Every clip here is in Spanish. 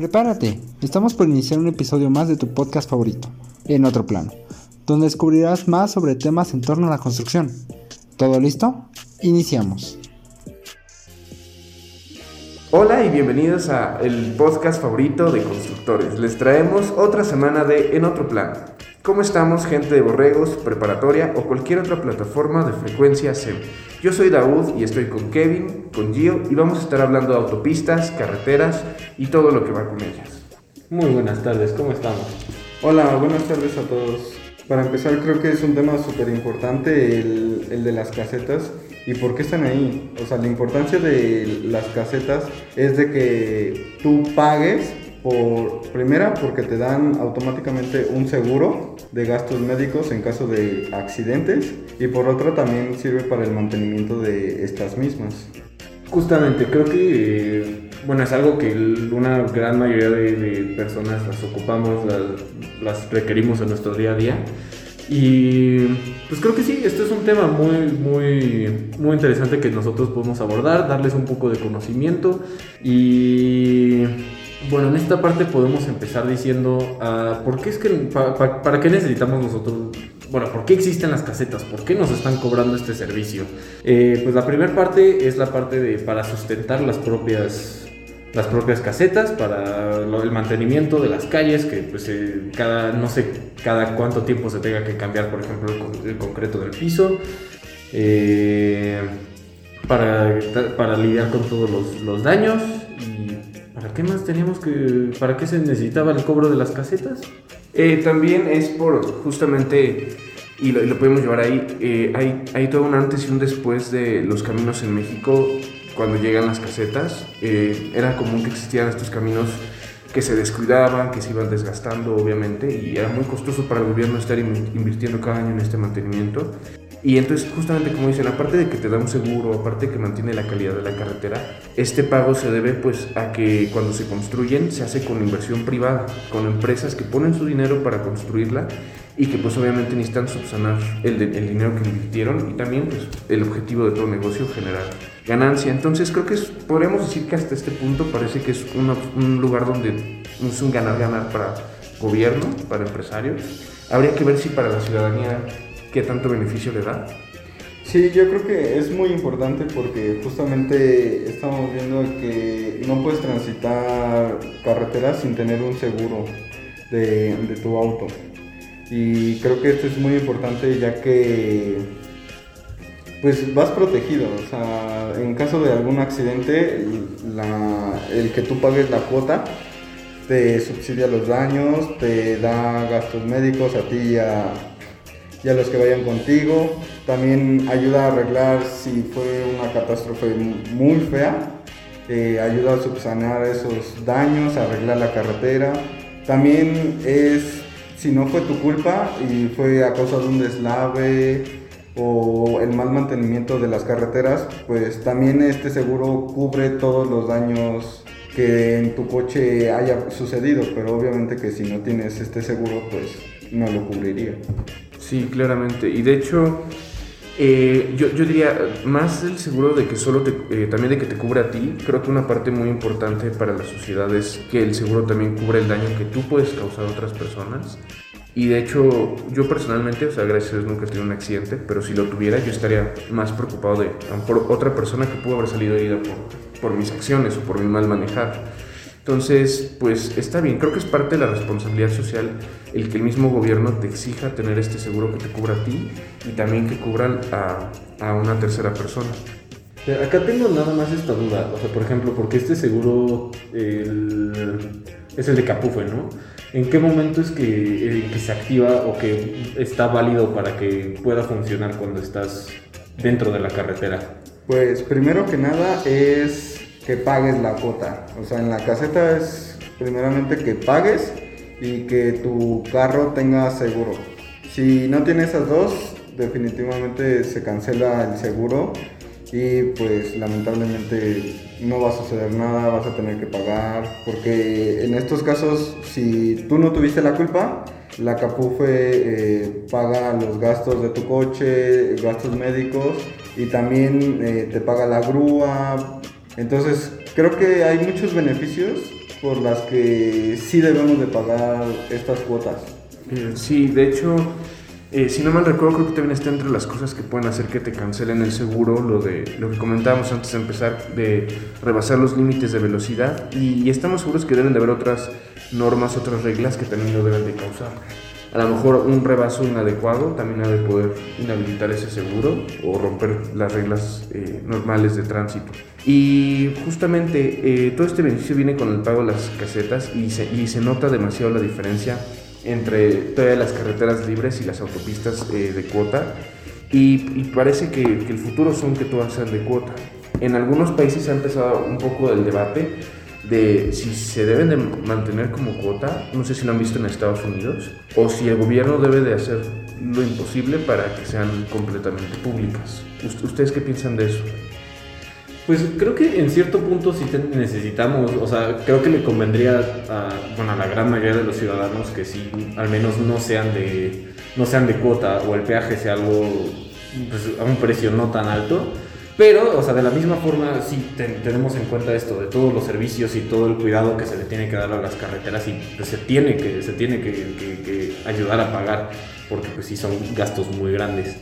Prepárate, estamos por iniciar un episodio más de tu podcast favorito, En Otro Plano, donde descubrirás más sobre temas en torno a la construcción. ¿Todo listo? Iniciamos. Hola y bienvenidos a el podcast favorito de constructores. Les traemos otra semana de En Otro Plano. ¿Cómo estamos, gente de Borregos, Preparatoria o cualquier otra plataforma de frecuencia SEM? Yo soy Daud y estoy con Kevin, con Gio y vamos a estar hablando de autopistas, carreteras y todo lo que va con ellas. Muy buenas tardes, ¿cómo estamos? Hola, buenas tardes a todos. Para empezar, creo que es un tema súper importante el, el de las casetas y por qué están ahí. O sea, la importancia de las casetas es de que tú pagues por primera porque te dan automáticamente un seguro de gastos médicos en caso de accidentes y por otra también sirve para el mantenimiento de estas mismas. Justamente, creo que bueno, es algo que una gran mayoría de, personas las ocupamos, las, las, requerimos en nuestro día a día. Y pues creo que sí, esto es un tema muy, muy, muy interesante que nosotros podemos abordar, darles un poco de conocimiento y bueno, en esta parte podemos empezar diciendo, uh, ¿por qué es que, para qué necesitamos nosotros, bueno, por qué existen las casetas? ¿Por qué nos están cobrando este servicio? Eh, pues la primera parte es la parte de para sustentar las propias, las propias casetas, para el mantenimiento de las calles, que pues eh, cada, no sé, cada cuánto tiempo se tenga que cambiar, por ejemplo, el, concreto del piso. Eh, para, para lidiar con todos los, los daños ¿Para qué más teníamos que... ¿Para qué se necesitaba el cobro de las casetas? Eh, también es por justamente, y lo, podemos llevar ahí, eh, hay, hay todo un antes y un después de los caminos en México cuando llegan las casetas. Eh, era común que existieran estos caminos que se descuidaban, que se iban desgastando obviamente y era muy costoso para el gobierno estar invirtiendo cada año en este mantenimiento. Y entonces, justamente como dicen, aparte de que te da un seguro, aparte de que mantiene la calidad de la carretera, este pago se debe pues a que cuando se construyen se hace con inversión privada, con empresas que ponen su dinero para construirla y que pues obviamente necesitan subsanar el, el dinero que invirtieron y también pues el objetivo de todo negocio generar ganancia. Entonces creo que es, podríamos decir que hasta este punto parece que es un lugar donde es un ganar-ganar para gobierno, para empresarios. Habría que ver si para la ciudadanía qué tanto beneficio le da. Sí, yo creo que es muy importante porque justamente estamos viendo que no puedes transitar carreteras sin tener un seguro de, tu auto. Y creo que esto es muy importante ya que pues vas protegido, o sea, en caso de algún accidente, el que tú pagues la cuota te subsidia los daños, te da gastos médicos a ti y a, y a los que vayan contigo. También ayuda a arreglar si fue una catástrofe muy fea. Eh, ayuda a subsanar esos daños, a arreglar la carretera. También es, si no fue tu culpa y fue a causa de un deslave o el mal mantenimiento de las carreteras, pues también este seguro cubre todos los daños que en tu coche haya sucedido, pero obviamente que si no tienes este seguro, pues no lo cubriría. Sí, claramente. Y de hecho, eh, yo, yo, diría, más el seguro de que solo te, eh, también de que te cubre a ti, creo que una parte muy importante para la sociedad es que el seguro también cubre el daño que tú puedes causar a otras personas. Y de hecho, yo personalmente, o sea, gracias a Dios nunca he tenido un accidente, pero si lo tuviera, yo estaría más preocupado de por otra persona que pudo haber salido herida por, por mis acciones o por mi mal manejar. Entonces, pues está bien, creo que es parte de la responsabilidad social el que el mismo gobierno te exija tener este seguro que te cubra a ti y también que cubran a, a una tercera persona. Acá tengo nada más esta duda, o sea, por ejemplo, porque este seguro es el de Capufe, ¿no? ¿En qué momento es que, que se activa o que está válido para que pueda funcionar cuando estás dentro de la carretera? Pues primero que nada es que pagues la cuota. O sea, en la caseta es primeramente que pagues y que tu carro tenga seguro. Si no tiene esas dos, definitivamente se cancela el seguro y pues lamentablemente no va a suceder nada, vas a tener que pagar, porque en estos casos si tú no tuviste la culpa, la Capufe eh, paga los gastos de tu coche, gastos médicos y también eh, te paga la grúa, entonces, creo que hay muchos beneficios por las que sí debemos de pagar estas cuotas. Eh, sí, de hecho, eh, si no mal recuerdo, creo que también está entre las cosas que pueden hacer que te cancelen el seguro, lo de lo que comentábamos antes de empezar, de rebasar los límites de velocidad. Y, y estamos seguros que deben de haber otras normas, otras reglas que también lo deben de causar a lo mejor un rebaso inadecuado también ha de poder inhabilitar ese seguro o romper las reglas eh, normales de tránsito. Y justamente eh, todo este beneficio viene con el pago de las casetas y se, y se nota demasiado la diferencia entre todas las carreteras libres y las autopistas eh, de cuota. Y, parece que, que el futuro son que todas sean de cuota. En algunos países ha empezado un poco el debate de si se deben de mantener como cuota, no sé si lo han visto en Estados Unidos, o si el gobierno debe de hacer lo imposible para que sean completamente públicas. ¿Ustedes qué piensan de eso? Pues creo que en cierto punto sí necesitamos, o sea, creo que le convendría a, bueno, a la gran mayoría de los ciudadanos que sí, al menos no sean de, no sean de cuota o el peaje sea algo pues, a un precio no tan alto pero, o sea, de la misma forma, sí tenemos en cuenta esto de todos los servicios y todo el cuidado que se le tiene que dar a las carreteras y pues, se tiene, que, se tiene que, ayudar a pagar, porque pues sí son gastos muy grandes.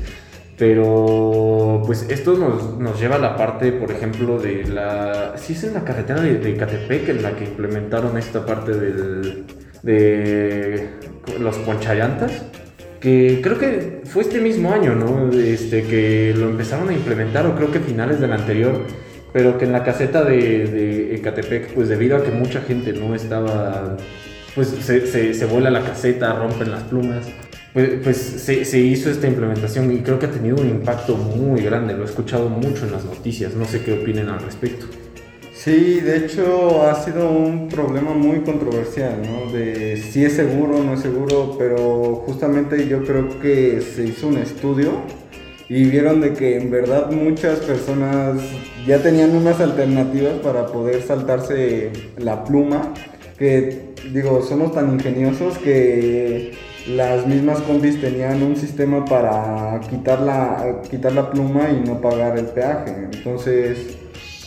Pero pues esto nos, lleva a la parte, por ejemplo, de la... Sí es en la carretera de, de Catepec en la que implementaron esta parte del, de los ponchallantas que creo que fue este mismo año, ¿no? Este, que lo empezaron a implementar, o creo que finales del anterior, pero que en la caseta de, de Ecatepec, pues debido a que mucha gente no estaba, pues se, se, vuela la caseta, rompen las plumas, pues, pues se, se, hizo esta implementación y creo que ha tenido un impacto muy grande, lo he escuchado mucho en las noticias, no sé qué opinen al respecto. Sí, de hecho ha sido un problema muy controversial, ¿no? De si es seguro o no es seguro, pero justamente yo creo que se hizo un estudio y vieron de que en verdad muchas personas ya tenían unas alternativas para poder saltarse la pluma, que digo, somos tan ingeniosos que las mismas combis tenían un sistema para quitar la, quitar la pluma y no pagar el peaje. Entonces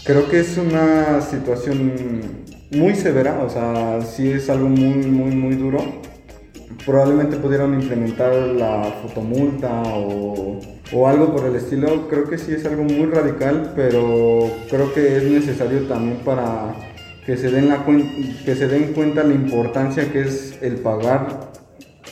creo que es una situación muy severa, o sea, sí es algo muy, muy, muy duro. Probablemente pudieran implementar la fotomulta o, o algo por el estilo. Creo que sí es algo muy radical, pero creo que es necesario también para que se den, la que se den cuenta la importancia que es el pagar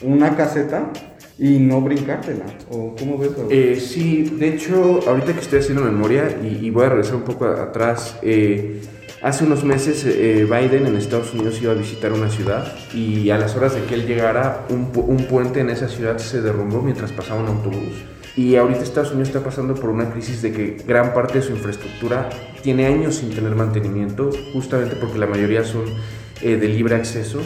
una caseta y no brincártela. ¿O cómo ves? Eh, sí, de hecho, ahorita que estoy haciendo memoria y, voy a regresar un poco atrás, eh, hace unos meses eh, Biden en Estados Unidos iba a visitar una ciudad y a las horas de que él llegara, un, un puente en esa ciudad se derrumbó mientras pasaba un autobús. Y ahorita Estados Unidos está pasando por una crisis de que gran parte de su infraestructura tiene años sin tener mantenimiento, justamente porque la mayoría son de libre acceso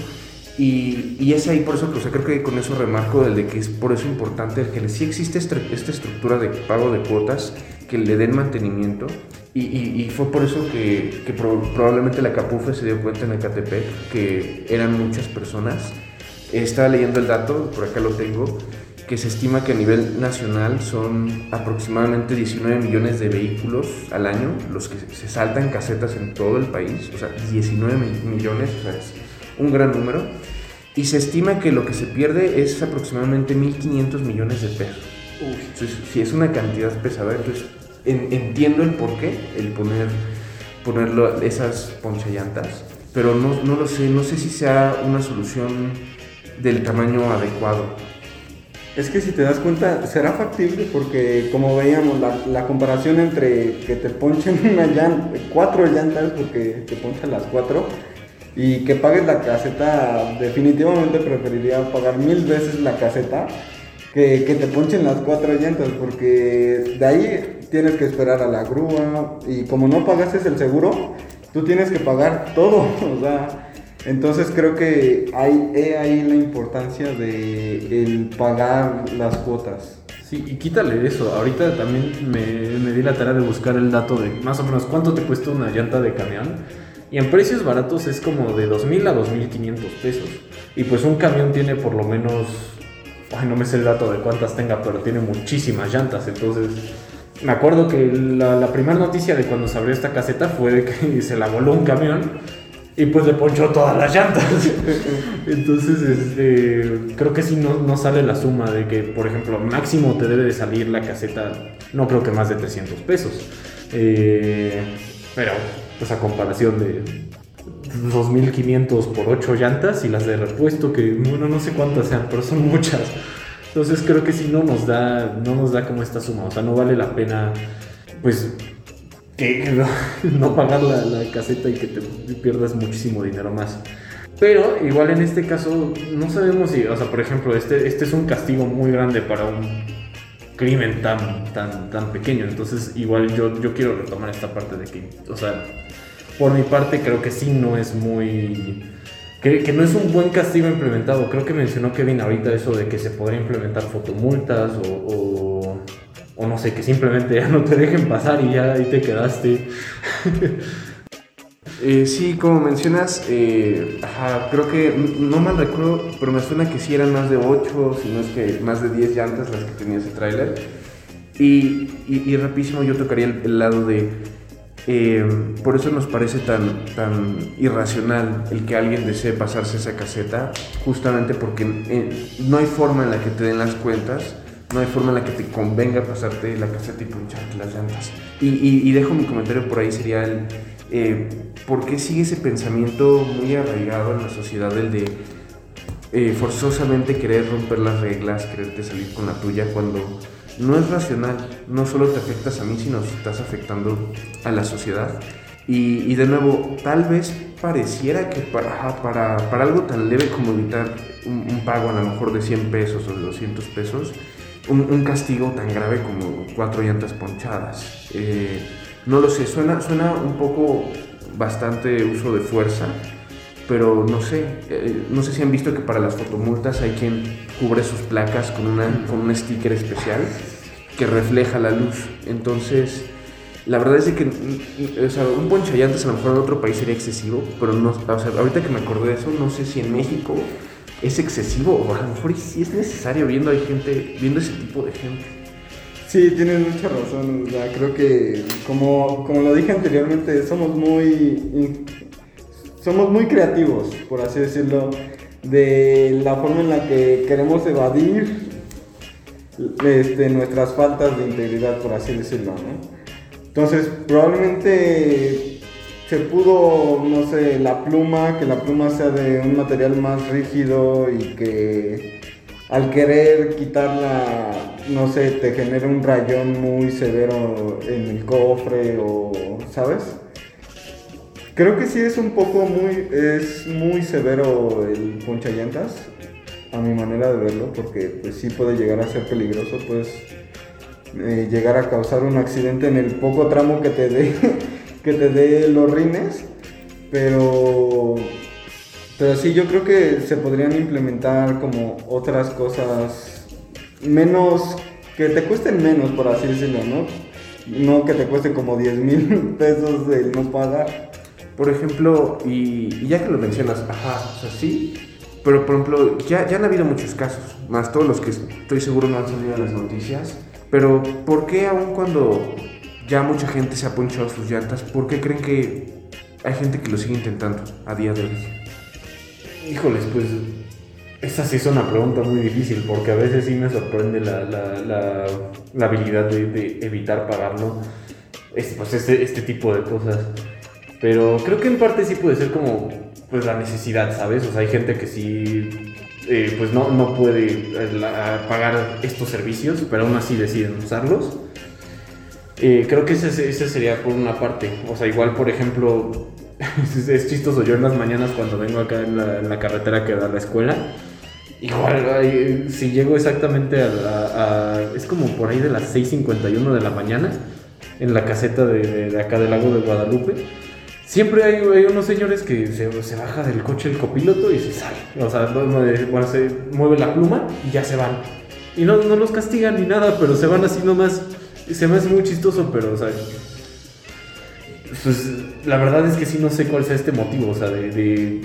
y, y, es ahí por eso, o creo que con eso remarco el de que es por eso importante que sí existe esta, estructura de pago de cuotas, que le den mantenimiento. Y, y, fue por eso que, que probablemente la Capufe se dio cuenta en Ecatepec que eran muchas personas. Estaba leyendo el dato, por acá lo tengo, que se estima que a nivel nacional son aproximadamente 19 millones de vehículos al año los que se saltan casetas en todo el país. O sea, 19 millones, o sea, es un gran número, y se estima que lo que se pierde es aproximadamente 1.500 millones de pesos. si es una cantidad pesada, entonces entiendo el porqué, el poner ponerlo esas ponchallantas, pero no, no lo sé, no sé si sea una solución del tamaño adecuado. Es que si te das cuenta, será factible porque como veíamos la, la comparación entre que te ponchen una llanta, cuatro llantas porque te ponchan las cuatro, y que pagues la caseta, definitivamente preferiría pagar mil veces la caseta que, que te ponchen las cuatro llantas, porque de ahí tienes que esperar a la grúa y como no pagaste el seguro, tú tienes que pagar todo, o sea, entonces creo que hay ahí la importancia de el pagar las cuotas. Sí, y quítale eso. Ahorita también me, me, di la tarea de buscar el dato de más o menos cuánto te cuesta una llanta de camión. Y en precios baratos es como de 2.000 a 2.500 pesos. Y pues un camión tiene por lo menos, ay, no me sé el dato de cuántas tenga, pero tiene muchísimas llantas. Entonces, me acuerdo que la, primera noticia de cuando se abrió esta caseta fue de que se la voló un camión. y pues le ponchó todas las llantas. Entonces, este, creo que sí no, no, sale la suma de que, por ejemplo, máximo te debe de salir la caseta, no creo que más de 300 pesos. Eh, pero, pues a comparación de 2.500 por 8 llantas y las de repuesto, que bueno, no sé cuántas sean, pero son muchas. Entonces creo que sí no nos da, no nos da como esta suma, o sea, no vale la pena, pues que no, pagar la, caseta y que te pierdas muchísimo dinero más. Pero igual en este caso no sabemos si, o sea, por ejemplo, este, este es un castigo muy grande para un crimen tan, tan, tan pequeño. Entonces igual yo, yo quiero retomar esta parte de que, o sea, por mi parte creo que sí no es muy... Que, no es un buen castigo implementado. Creo que mencionó Kevin ahorita eso de que se podría implementar fotomultas o o no sé, que simplemente ya no te dejen pasar y ya ahí te quedaste. Eh, sí, como mencionas, eh, creo que, no mal recuerdo, pero me suena que sí eran más de 8, si no es que más de 10 llantas las que tenía ese tráiler. Y, y, rapidísimo yo tocaría el, lado de, eh, por eso nos parece tan, tan irracional el que alguien desee pasarse esa caseta, justamente porque no hay forma en la que te den las cuentas no hay forma en la que te convenga pasarte la caseta y puncharte las llantas. Y, dejo mi comentario por ahí, sería el, eh, ¿por qué sigue ese pensamiento muy arraigado en la sociedad, el de eh, forzosamente querer romper las reglas, quererte salir con la tuya, cuando no es racional, no solo te afectas a mí, sino estás afectando a la sociedad? Y, de nuevo, tal vez pareciera que para, para, para algo tan leve como evitar un, pago a lo mejor de 100 pesos o de 200 pesos, un, castigo tan grave como cuatro llantas ponchadas. Eh, no lo sé, suena, suena un poco bastante uso de fuerza, pero no sé, eh, no sé si han visto que para las fotomultas hay quien cubre sus placas con, una, con un sticker especial que refleja la luz. Entonces, la verdad es que o sea, un ponchallantas a lo mejor en otro país sería excesivo, pero no, o sea, ahorita que me acordé de eso, no sé si en México es excesivo o a lo mejor sí es necesario viendo hay gente viendo ese tipo de gente sí tienes mucha razón creo que como, como lo dije anteriormente somos muy somos muy creativos por así decirlo de la forma en la que queremos evadir este, nuestras faltas de integridad por así decirlo entonces probablemente se pudo, no sé, la pluma, que la pluma sea de un material más rígido y que al querer quitarla, no sé, te genere un rayón muy severo en el cofre o, ¿sabes? Creo que sí es un poco muy, es muy severo el ponchallantas, a mi manera de verlo, porque pues sí puede llegar a ser peligroso, pues llegar a causar un accidente en el poco tramo que te dé que te dé los rines, pero, pero sí, yo creo que se podrían implementar como otras cosas menos, que te cuesten menos, por así decirlo, ¿no? No que te cueste como 10 mil pesos el no pagar. Por ejemplo, y, ya que lo mencionas, ajá, o sea, sí, pero por ejemplo, ya, ya han habido muchos casos, más todos los que estoy seguro no han salido en las noticias, pero ¿por qué aún cuando ya mucha gente se ha ponchado sus llantas. ¿Por qué creen que hay gente que lo sigue intentando a día de hoy? Híjoles, pues esa sí es una pregunta muy difícil porque a veces sí me sorprende la, la, habilidad de, evitar pagarlo. Es, pues este, este tipo de cosas. Pero creo que en parte sí puede ser como pues la necesidad, ¿sabes? O sea, hay gente que sí eh, pues no, no puede eh, pagar estos servicios, pero aún así deciden usarlos. Eh, creo que ese, sería por una parte. O sea, igual, por ejemplo, es, chistoso. Yo en las mañanas cuando vengo acá en la, carretera que da la escuela, igual, si llego exactamente a, Es como por ahí de las 6.51 de la mañana, en la caseta de, acá del lago de Guadalupe. Siempre hay, unos señores que se, se, baja del coche el copiloto y se sale. O sea, bueno, se mueve la pluma y ya se van. Y no, no los castigan ni nada, pero se van así nomás se me hace muy chistoso, pero, o sea, pues la verdad es que sí no sé cuál sea este motivo, o sea, de,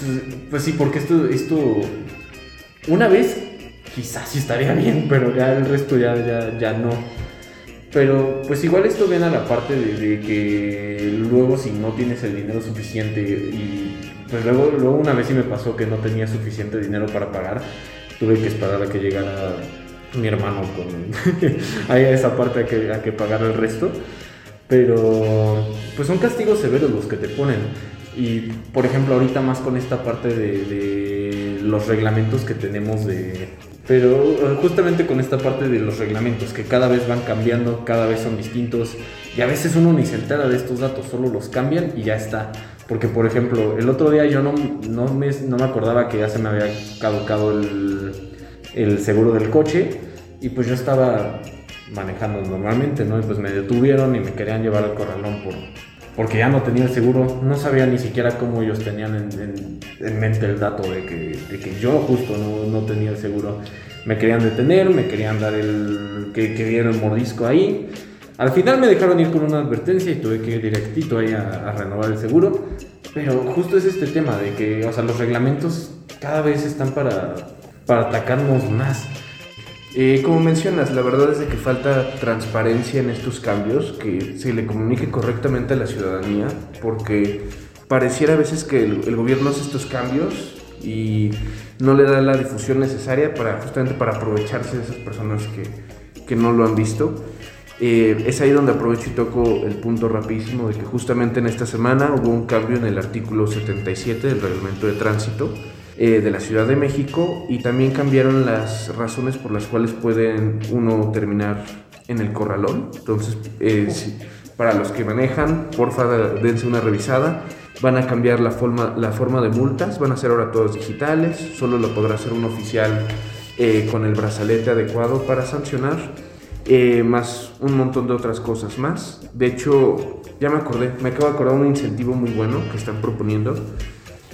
pues, pues, sí, porque esto, esto, una vez quizás sí estaría bien, pero ya el resto ya, ya, ya no. Pero pues igual esto viene a la parte de, que luego si no tienes el dinero suficiente y pues luego, luego una vez sí me pasó que no tenía suficiente dinero para pagar, tuve que esperar a que llegara mi hermano con a esa parte a que, a que pagar el resto. Pero pues son castigos severos los que te ponen. Y por ejemplo ahorita más con esta parte de los reglamentos que tenemos de, pero eh, justamente con esta parte de los reglamentos, que cada vez van cambiando, cada vez son distintos, y a veces uno ni se entera de estos datos, solo los cambian y ya está. Porque, por ejemplo, el otro día yo no, no, me, no me acordaba que ya se me había caducado el, el seguro del coche, y pues yo estaba manejando normalmente, ¿no? Y pues me detuvieron y me querían llevar al corralón por, porque ya no tenía el seguro, no sabía ni siquiera cómo ellos tenían en, en, mente el dato de que, de que yo justo no, no, tenía el seguro. Me querían detener, me querían dar el que, que el mordisco ahí. Al final me dejaron ir con una advertencia y tuve que ir directito ahí a, a, renovar el seguro. Pero justo es este tema de que, o sea, los reglamentos cada vez están para, para atacarnos más. Eh, como mencionas, la verdad es de que falta transparencia en estos cambios, que se le comunique correctamente a la ciudadanía, porque pareciera a veces que el, gobierno hace estos cambios y no le da la difusión necesaria para justamente para aprovecharse de esas personas que, que no lo han visto. Eh, es ahí donde aprovecho y toco el punto rapidísimo de que justamente en esta semana hubo un cambio en el artículo 77 del reglamento de tránsito eh, de la Ciudad de México y también cambiaron las razones por las cuales pueden uno terminar en el corralón. Entonces, eh, para los que manejan, porfa, dense una revisada. Van a cambiar la forma, la forma de multas, van a ser ahora todas digitales, solo lo podrá hacer un oficial eh, con el brazalete adecuado para sancionar, más un montón de otras cosas más. De hecho, ya me acordé, me acabo de acordar un incentivo muy bueno que están proponiendo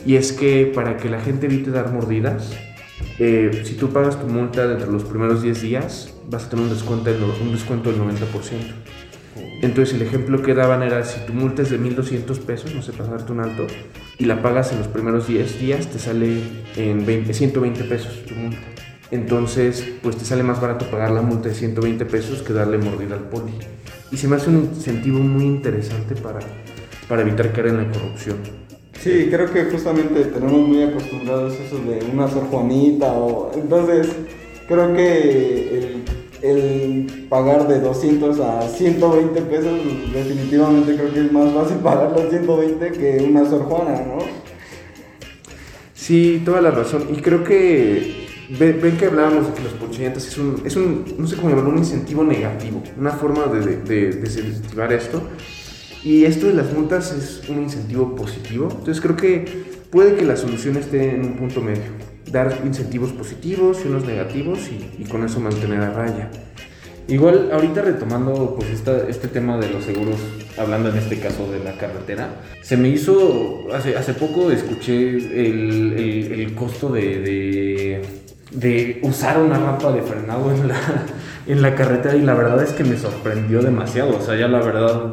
y es que para que la gente evite dar mordidas, eh, si tú pagas tu multa dentro de los primeros 10 días, vas a tener un descuento, un descuento del 90%. Entonces el ejemplo que daban era si tu multa es de 1200 pesos, no sé, pasarte un alto, y la pagas en los primeros 10 días, te sale en 20, 120 pesos tu multa. Entonces, pues te sale más barato pagar la multa de 120 pesos que darle mordida al poli. Y se me hace un incentivo muy interesante para, para evitar caer en la corrupción. Sí, creo que justamente tenemos muy acostumbrados eso de una Sor Juanita o... Entonces, creo que el, el, pagar de 200 a 120 pesos, definitivamente creo que es más fácil pagar los 120 que una Sor Juana, ¿no? Sí, toda la razón. Y creo que ven, que hablábamos de que los pochillantes es un, es un, no sé cómo llamarlo, un incentivo negativo, una forma de, de, de desactivar esto. Y esto de las multas es un incentivo positivo. Entonces creo que puede que la solución esté en un punto medio. Dar incentivos positivos y unos negativos y, con eso mantener a raya. Igual, ahorita retomando pues esta, este tema de los seguros, hablando en este caso de la carretera, se me hizo, hace, hace poco escuché el, el, el costo de, de, de, usar una rampa de frenado en la, en la carretera y la verdad es que me sorprendió demasiado, o sea, ya la verdad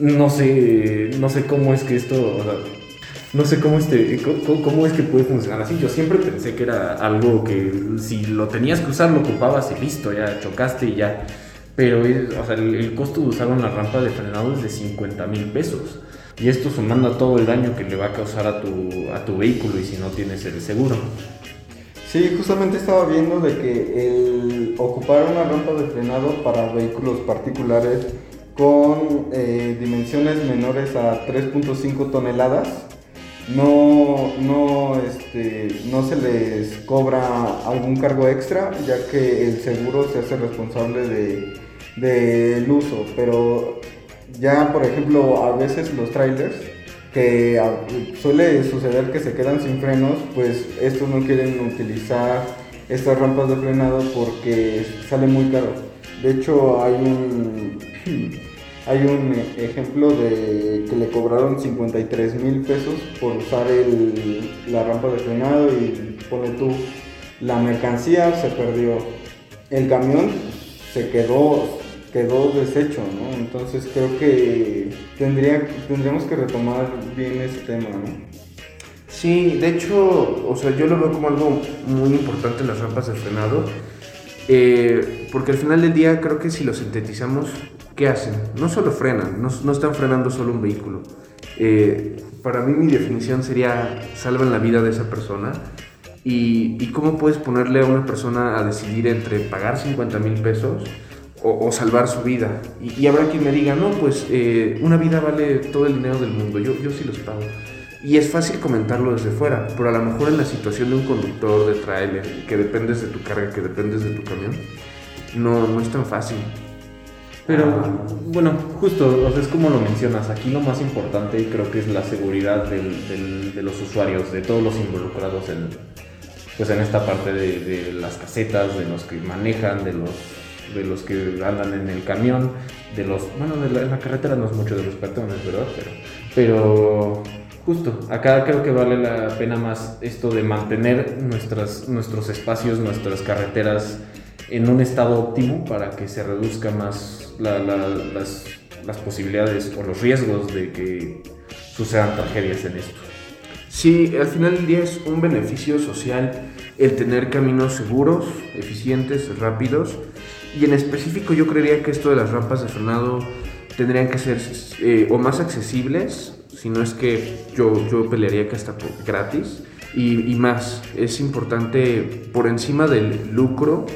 no sé, no sé cómo es que esto, no sé cómo, este, cómo, es que puede funcionar así. Yo siempre pensé que era algo que si lo tenías que usar lo ocupabas y listo, ya chocaste y ya. Pero o sea, el, costo de usar una rampa de frenado es de 50 mil pesos. Y esto sumando a todo el daño que le va a causar a tu, a tu vehículo y si no tienes el seguro. Sí, justamente estaba viendo de que el ocupar una rampa de frenado para vehículos particulares con eh, dimensiones menores a 3.5 toneladas. No, no, este, no se les cobra algún cargo extra, ya que el seguro se hace responsable del de, uso. Pero ya, por ejemplo, a veces los trailers, que suele suceder que se quedan sin frenos, pues estos no quieren utilizar estas rampas de frenado porque sale muy caro. De hecho, hay un hay un ejemplo de que le cobraron 53 mil pesos por usar la rampa de frenado y pone tú, la mercancía se perdió, el camión se quedó, quedó deshecho, ¿no? Entonces creo que tendría, tendríamos que retomar bien ese tema, ¿no? Sí, de hecho, o sea, yo lo veo como algo muy importante las rampas de frenado. Eh, porque al final del día creo que si lo sintetizamos, ¿qué hacen? No solo frenan, no, están frenando solo un vehículo. Eh, para mí mi definición sería salvan la vida de esa persona. Y, cómo puedes ponerle a una persona a decidir entre pagar 50 mil pesos o, salvar su vida. Y, habrá quien me diga, no, pues eh, una vida vale todo el dinero del mundo, yo, yo sí los pago. Y es fácil comentarlo desde fuera, pero a lo mejor en la situación de un conductor de trailer, que dependes de tu carga, que dependes de tu camión, no, no es tan fácil. Pero bueno, justo, o sea, es como lo mencionas, aquí lo más importante creo que es la seguridad del, de los usuarios, de todos los involucrados en, pues en esta parte de, las casetas, de los que manejan, de los, de los que andan en el camión, de los, bueno, de la, carretera no es mucho de los peatones, ¿verdad? Pero, pero justo, acá creo que vale la pena más esto de mantener nuestras, nuestros espacios, nuestras carreteras en un estado óptimo para que se reduzca más las, las, posibilidades o los riesgos de que sucedan tragedias en esto. Sí, al final del día es un beneficio social el tener caminos seguros, eficientes, rápidos. Y en específico yo creería que esto de las rampas de frenado tendrían que ser eh, o más accesibles, si no es que yo, yo pelearía que hasta gratis, y, y más, es importante por encima del lucro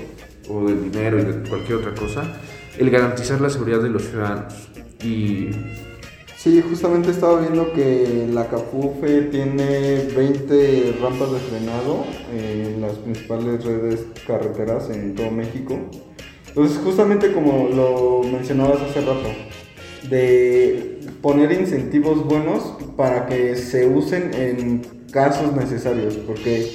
o del dinero y de cualquier otra cosa, el garantizar la seguridad de los ciudadanos. Y Sí, justamente estaba viendo que la Capufe tiene 20 rampas de frenado en las principales redes carreteras en todo México. Entonces, justamente como lo mencionabas hace rato, de poner incentivos buenos para que se usen en casos necesarios, porque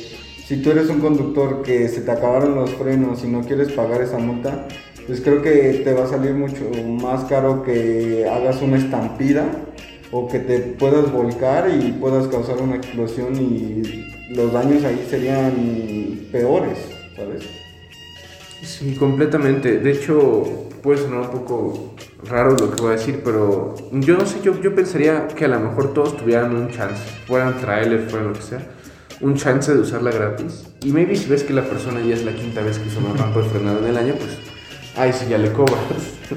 si tú eres un conductor que se te acabaron los frenos y no quieres pagar esa multa, pues creo que te va a salir mucho más caro que hagas una estampida o que te puedas volcar y puedas causar una explosión y los daños ahí serían peores, ¿sabes? Sí, completamente. De hecho, puede sonar un poco raro lo que voy a decir, pero yo no sé, yo, yo pensaría que a lo mejor todos tuvieran un chance, fueran trailers, fueran lo que sea un chance de usarla gratis. Y maybe si ves que la persona ya es la quinta vez que usa una rampa de frenado en el año, pues ahí sí ya le cobras.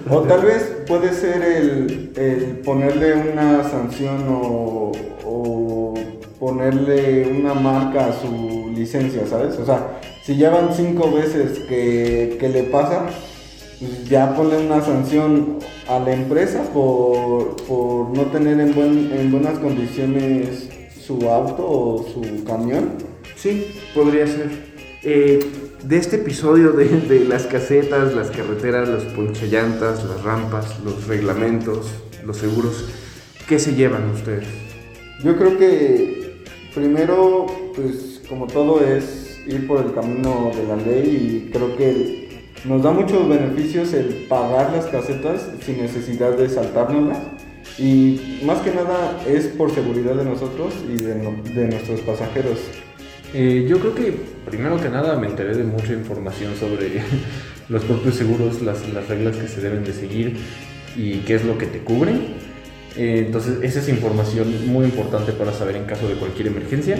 O tal vez puede ser el, ponerle una sanción o, ponerle una marca a su licencia, ¿sabes? O sea, si ya van cinco veces que, le pasa, pues ya ponle una sanción a la empresa por, por no tener en, buen, en buenas condiciones su auto o su camión. Sí, podría ser. Eh, de este episodio de, las casetas, las carreteras, los ponchallantas, las rampas, los reglamentos, los seguros, ¿qué se llevan ustedes? Yo creo que primero, pues como todo es ir por el camino de la ley y creo que nos da muchos beneficios el pagar las casetas sin necesidad de saltárnoslas y más que nada es por seguridad de nosotros y de, nuestros pasajeros. Eh, yo creo que primero que nada me enteré de mucha información sobre los propios seguros, las, las, reglas que se deben de seguir y qué es lo que te cubren. Eh, entonces esa es información muy importante para saber en caso de cualquier emergencia.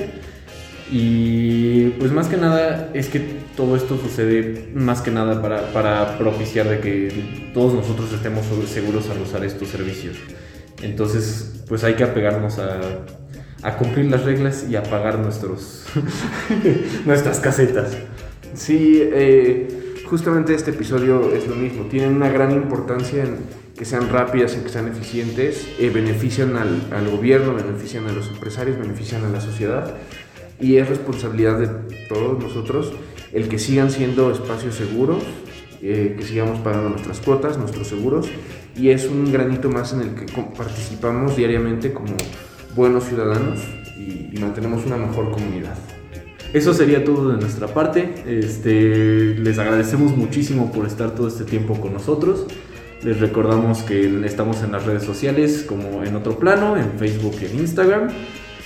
Y pues más que nada es que todo esto sucede más que nada para, para propiciar de que todos nosotros estemos seguros al usar estos servicios. Entonces, pues hay que apegarnos a, cumplir las reglas y a pagar nuestros, nuestras casetas. Sí, eh, justamente este episodio es lo mismo. Tienen una gran importancia en que sean rápidas, en que sean eficientes, eh, benefician al, al, gobierno, benefician a los empresarios, benefician a la sociedad. Y es responsabilidad de todos nosotros el que sigan siendo espacios seguros, eh, que sigamos pagando nuestras cuotas, nuestros seguros, y es un granito más en el que participamos diariamente como buenos ciudadanos y, mantenemos una mejor comunidad. Eso sería todo de nuestra parte. Este, les agradecemos muchísimo por estar todo este tiempo con nosotros. Les recordamos que estamos en las redes sociales como en otro plano, en Facebook y en Instagram.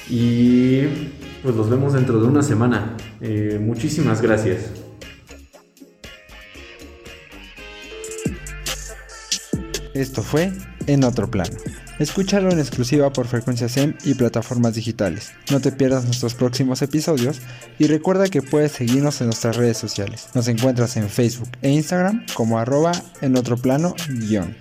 Y pues los vemos dentro de una semana. Eh, muchísimas gracias. Esto fue En otro plano. Escúchalo en exclusiva por Frecuencia Zen y plataformas digitales. No te pierdas nuestros próximos episodios y recuerda que puedes seguirnos en nuestras redes sociales. Nos encuentras en Facebook e Instagram como arroba en otro plano guion.